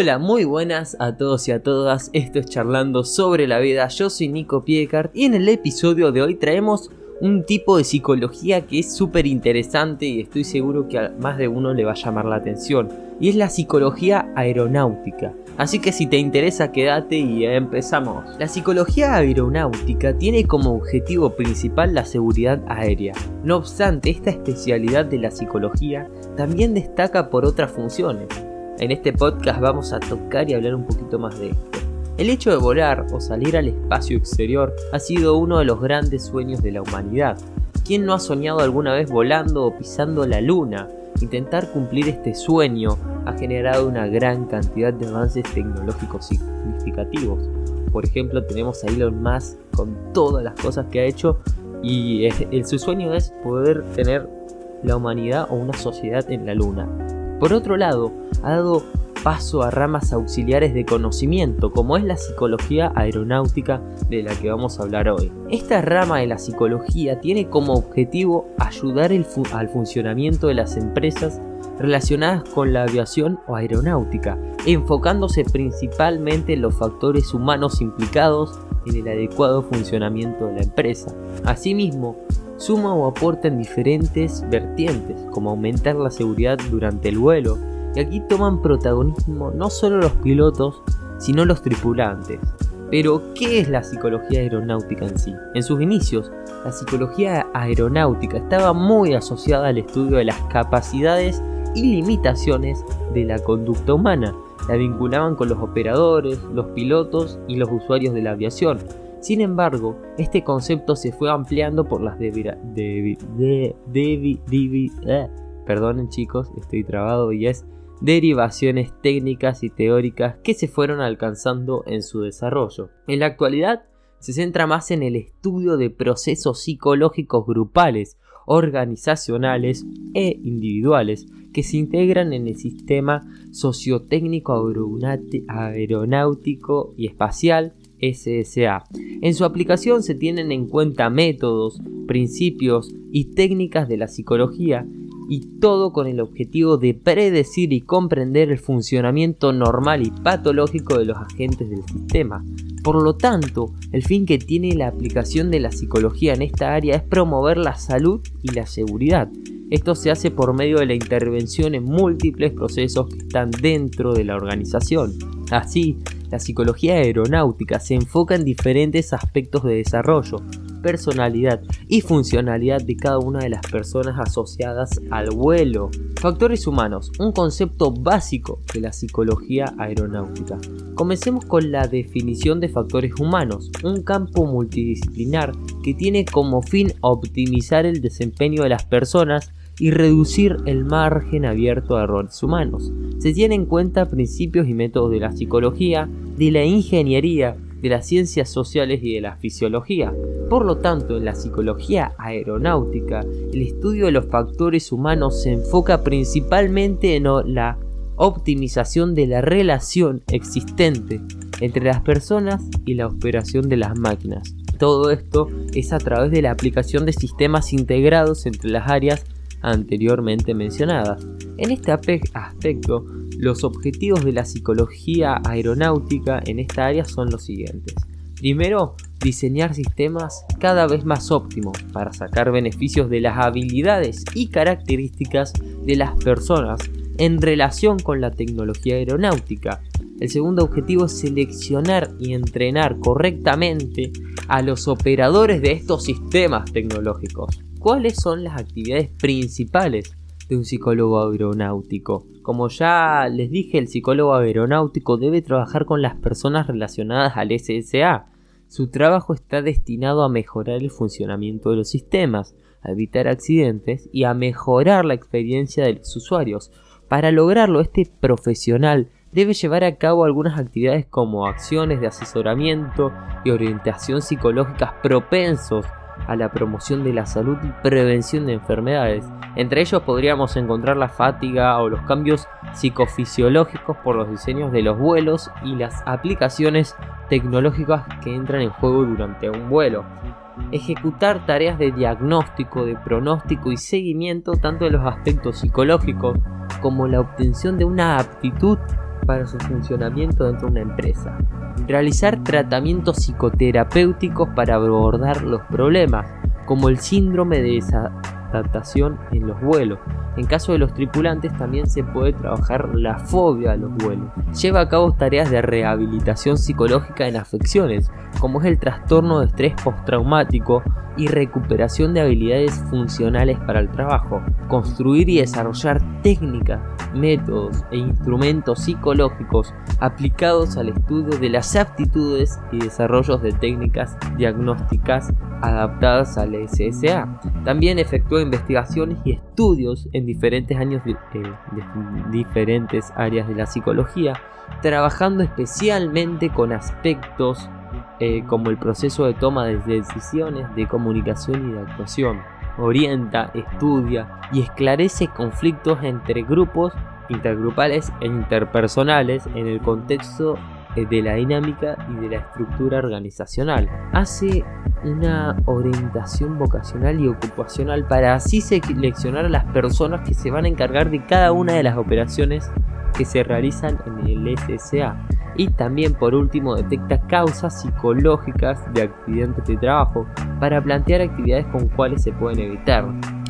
Hola, muy buenas a todos y a todas. Esto es Charlando sobre la vida. Yo soy Nico Piecart y en el episodio de hoy traemos un tipo de psicología que es súper interesante y estoy seguro que a más de uno le va a llamar la atención. Y es la psicología aeronáutica. Así que si te interesa quédate y empezamos. La psicología aeronáutica tiene como objetivo principal la seguridad aérea. No obstante, esta especialidad de la psicología también destaca por otras funciones. En este podcast vamos a tocar y hablar un poquito más de esto. El hecho de volar o salir al espacio exterior ha sido uno de los grandes sueños de la humanidad. ¿Quién no ha soñado alguna vez volando o pisando la luna? Intentar cumplir este sueño ha generado una gran cantidad de avances tecnológicos significativos. Por ejemplo, tenemos a Elon Musk con todas las cosas que ha hecho y su sueño es poder tener la humanidad o una sociedad en la luna. Por otro lado, ha dado paso a ramas auxiliares de conocimiento, como es la psicología aeronáutica de la que vamos a hablar hoy. Esta rama de la psicología tiene como objetivo ayudar al funcionamiento de las empresas relacionadas con la aviación o aeronáutica, enfocándose principalmente en los factores humanos implicados en el adecuado funcionamiento de la empresa. Asimismo, suma o aporta en diferentes vertientes, como aumentar la seguridad durante el vuelo, y aquí toman protagonismo no solo los pilotos, sino los tripulantes. Pero, ¿qué es la psicología aeronáutica en sí? En sus inicios, la psicología aeronáutica estaba muy asociada al estudio de las capacidades y limitaciones de la conducta humana. La vinculaban con los operadores, los pilotos y los usuarios de la aviación. Sin embargo, este concepto se fue ampliando por las de, de, eh, perdonen chicos, estoy trabado y es derivaciones técnicas y teóricas que se fueron alcanzando en su desarrollo. En la actualidad se centra más en el estudio de procesos psicológicos grupales, organizacionales e individuales que se integran en el sistema sociotécnico aeronáutico y espacial SSA. En su aplicación se tienen en cuenta métodos, principios y técnicas de la psicología y todo con el objetivo de predecir y comprender el funcionamiento normal y patológico de los agentes del sistema. Por lo tanto, el fin que tiene la aplicación de la psicología en esta área es promover la salud y la seguridad. Esto se hace por medio de la intervención en múltiples procesos que están dentro de la organización. Así, la psicología aeronáutica se enfoca en diferentes aspectos de desarrollo, personalidad y funcionalidad de cada una de las personas asociadas al vuelo. Factores humanos, un concepto básico de la psicología aeronáutica. Comencemos con la definición de factores humanos, un campo multidisciplinar que tiene como fin optimizar el desempeño de las personas y reducir el margen abierto a errores humanos. Se tienen en cuenta principios y métodos de la psicología, de la ingeniería, de las ciencias sociales y de la fisiología. Por lo tanto, en la psicología aeronáutica, el estudio de los factores humanos se enfoca principalmente en la optimización de la relación existente entre las personas y la operación de las máquinas. Todo esto es a través de la aplicación de sistemas integrados entre las áreas anteriormente mencionadas. En este aspecto, los objetivos de la psicología aeronáutica en esta área son los siguientes. Primero, diseñar sistemas cada vez más óptimos para sacar beneficios de las habilidades y características de las personas en relación con la tecnología aeronáutica. El segundo objetivo es seleccionar y entrenar correctamente a los operadores de estos sistemas tecnológicos. ¿Cuáles son las actividades principales de un psicólogo aeronáutico? Como ya les dije, el psicólogo aeronáutico debe trabajar con las personas relacionadas al SSA. Su trabajo está destinado a mejorar el funcionamiento de los sistemas, a evitar accidentes y a mejorar la experiencia de los usuarios. Para lograrlo, este profesional debe llevar a cabo algunas actividades como acciones de asesoramiento y orientación psicológicas propensos a la promoción de la salud y prevención de enfermedades. Entre ellos podríamos encontrar la fatiga o los cambios psicofisiológicos por los diseños de los vuelos y las aplicaciones tecnológicas que entran en juego durante un vuelo. Ejecutar tareas de diagnóstico, de pronóstico y seguimiento tanto de los aspectos psicológicos como la obtención de una aptitud para su funcionamiento dentro de una empresa. Realizar tratamientos psicoterapéuticos para abordar los problemas, como el síndrome de desadaptación en los vuelos, en caso de los tripulantes también se puede trabajar la fobia a los vuelos. Lleva a cabo tareas de rehabilitación psicológica en afecciones, como es el trastorno de estrés postraumático y recuperación de habilidades funcionales para el trabajo. Construir y desarrollar técnicas, métodos e instrumentos psicológicos aplicados al estudio de las aptitudes y desarrollos de técnicas diagnósticas adaptadas al SSA. También efectuó investigaciones y estudios en diferentes años de, eh, diferentes áreas de la psicología, trabajando especialmente con aspectos eh, como el proceso de toma de decisiones, de comunicación y de actuación. Orienta, estudia y esclarece conflictos entre grupos intergrupales e interpersonales en el contexto de la dinámica y de la estructura organizacional. Hace una orientación vocacional y ocupacional para así seleccionar a las personas que se van a encargar de cada una de las operaciones que se realizan en el SSA. Y también por último detecta causas psicológicas de accidentes de trabajo para plantear actividades con cuales se pueden evitar.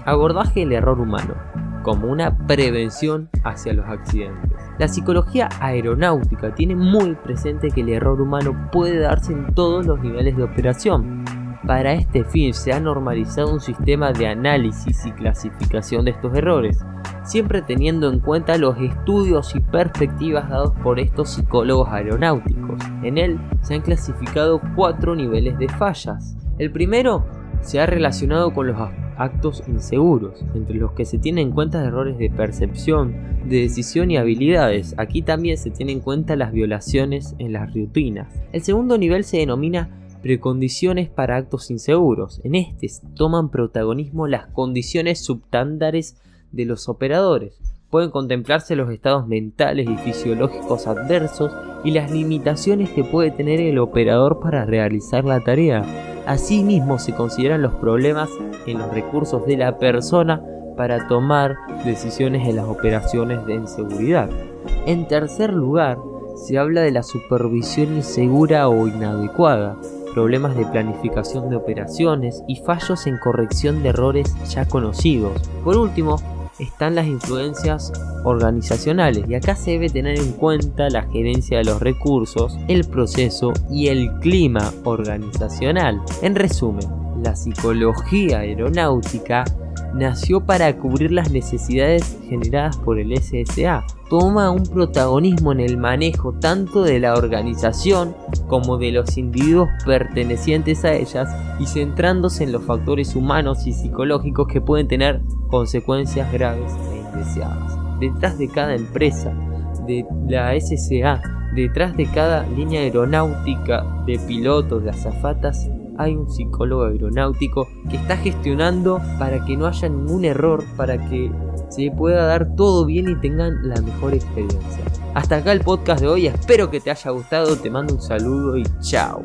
Abordaje del error humano como una prevención hacia los accidentes. La psicología aeronáutica tiene muy presente que el error humano puede darse en todos los niveles de operación. Para este fin se ha normalizado un sistema de análisis y clasificación de estos errores, siempre teniendo en cuenta los estudios y perspectivas dados por estos psicólogos aeronáuticos. En él se han clasificado cuatro niveles de fallas. El primero se ha relacionado con los actos inseguros, entre los que se tienen en cuenta errores de percepción, de decisión y habilidades. Aquí también se tienen en cuenta las violaciones en las rutinas. El segundo nivel se denomina precondiciones para actos inseguros. En este toman protagonismo las condiciones subtándares de los operadores. Pueden contemplarse los estados mentales y fisiológicos adversos y las limitaciones que puede tener el operador para realizar la tarea. Asimismo se consideran los problemas en los recursos de la persona para tomar decisiones en las operaciones de inseguridad. En tercer lugar, se habla de la supervisión insegura o inadecuada, problemas de planificación de operaciones y fallos en corrección de errores ya conocidos. Por último, están las influencias organizacionales y acá se debe tener en cuenta la gerencia de los recursos, el proceso y el clima organizacional. En resumen, la psicología aeronáutica nació para cubrir las necesidades generadas por el SSA. Toma un protagonismo en el manejo tanto de la organización como de los individuos pertenecientes a ellas y centrándose en los factores humanos y psicológicos que pueden tener consecuencias graves e indeseadas. Detrás de cada empresa, de la SSA, detrás de cada línea aeronáutica de pilotos, de azafatas, hay un psicólogo aeronáutico que está gestionando para que no haya ningún error, para que se pueda dar todo bien y tengan la mejor experiencia. Hasta acá el podcast de hoy, espero que te haya gustado, te mando un saludo y chao.